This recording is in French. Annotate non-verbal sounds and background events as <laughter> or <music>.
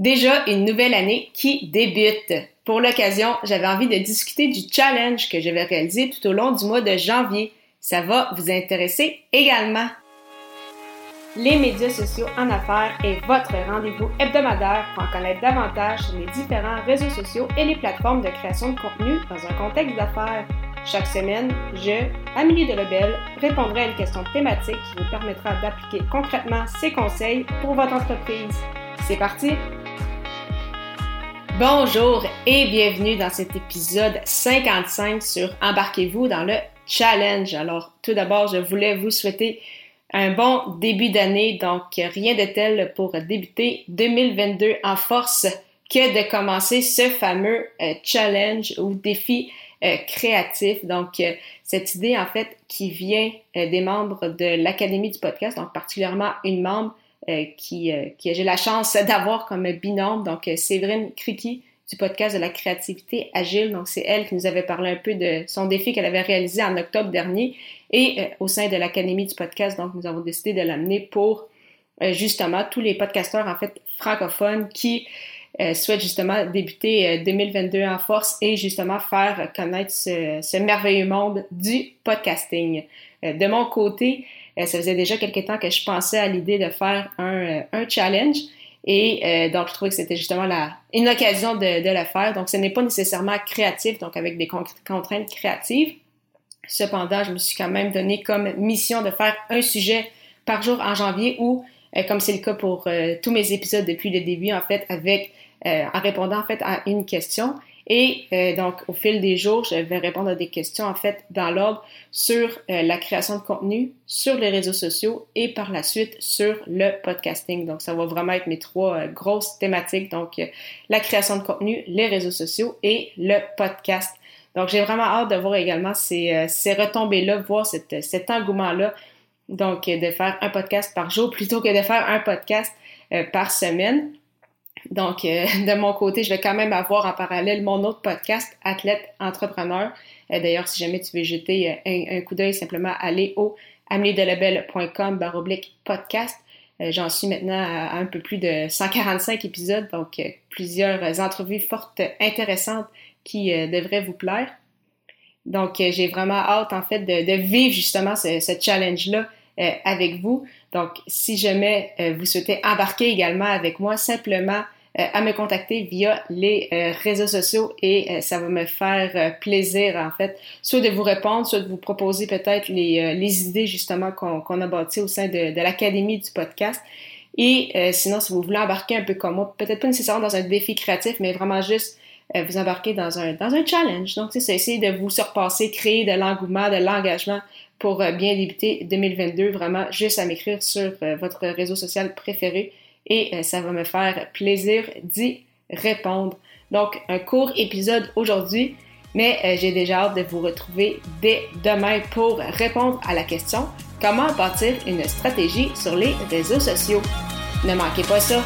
Déjà une nouvelle année qui débute. Pour l'occasion, j'avais envie de discuter du challenge que je vais réaliser tout au long du mois de janvier. Ça va vous intéresser également. Les médias sociaux en affaires est votre rendez-vous hebdomadaire pour en connaître davantage sur les différents réseaux sociaux et les plateformes de création de contenu dans un contexte d'affaires. Chaque semaine, je, Amélie Delebel, répondrai à une question thématique qui vous permettra d'appliquer concrètement ces conseils pour votre entreprise. C'est parti! Bonjour et bienvenue dans cet épisode 55 sur Embarquez-vous dans le challenge. Alors, tout d'abord, je voulais vous souhaiter un bon début d'année. Donc, rien de tel pour débuter 2022 en force que de commencer ce fameux euh, challenge ou défi euh, créatif. Donc, euh, cette idée, en fait, qui vient des membres de l'Académie du podcast, donc particulièrement une membre qui, euh, qui j'ai la chance <laughs> d'avoir comme binôme. Donc, euh, Séverine Criqui du podcast de la créativité agile. Donc, c'est elle qui nous avait parlé un peu de son défi qu'elle avait réalisé en octobre dernier. Et au sein de l'Académie du podcast, donc, nous avons décidé de l'amener pour justement tous les podcasteurs, en fait, francophones qui souhaitent justement débuter 2022 en force et justement faire connaître ce, ce merveilleux monde du podcasting. de mon côté, euh, ça faisait déjà quelques temps que je pensais à l'idée de faire un, euh, un challenge. Et euh, donc, je trouvais que c'était justement la, une occasion de, de le faire. Donc, ce n'est pas nécessairement créatif, donc avec des contraintes créatives. Cependant, je me suis quand même donné comme mission de faire un sujet par jour en janvier ou, comme c'est le cas pour tous mes épisodes depuis le début, en fait, avec en répondant en fait à une question. Et euh, donc, au fil des jours, je vais répondre à des questions, en fait, dans l'ordre sur euh, la création de contenu, sur les réseaux sociaux et par la suite sur le podcasting. Donc, ça va vraiment être mes trois euh, grosses thématiques. Donc, la création de contenu, les réseaux sociaux et le podcast. Donc, j'ai vraiment hâte de voir également ces, ces retombées-là, voir cet, cet engouement-là. Donc, de faire un podcast par jour plutôt que de faire un podcast par semaine. Donc, euh, <laughs> de mon côté, je vais quand même avoir en parallèle mon autre podcast, Athlète Entrepreneur. Euh, d'ailleurs, si jamais tu veux jeter euh, un, coup d'œil, simplement aller au ameliedelabel.com baroblique podcast. J'en suis maintenant à, un peu plus de 145 épisodes, donc plusieurs entrevues fortes, intéressantes qui devraient vous plaire. Donc, j'ai vraiment hâte, en fait, de, vivre justement ce, ce challenge-là avec vous. Donc, si jamais vous souhaitez embarquer également avec moi, simplement euh, à me contacter via les euh, réseaux sociaux et euh, ça va me faire plaisir en fait, soit de vous répondre, soit de vous proposer peut-être les, les idées justement qu'on a bâties au sein de, de l'Académie du podcast. Et sinon, si vous voulez embarquer un peu comme moi, peut-être pas nécessairement dans un défi créatif, mais vraiment juste vous embarquer dans un, challenge. Donc, c'est essayer de vous surpasser, créer de l'engouement, de l'engagement pour bien débuter 2022. Vraiment, juste à m'écrire sur votre réseau social préféré et euh, ça va me faire plaisir d'y répondre. Donc, un court épisode aujourd'hui, mais euh, j'ai déjà hâte de vous retrouver dès demain pour répondre à la question comment bâtir une stratégie sur les réseaux sociaux? Ne manquez pas ça.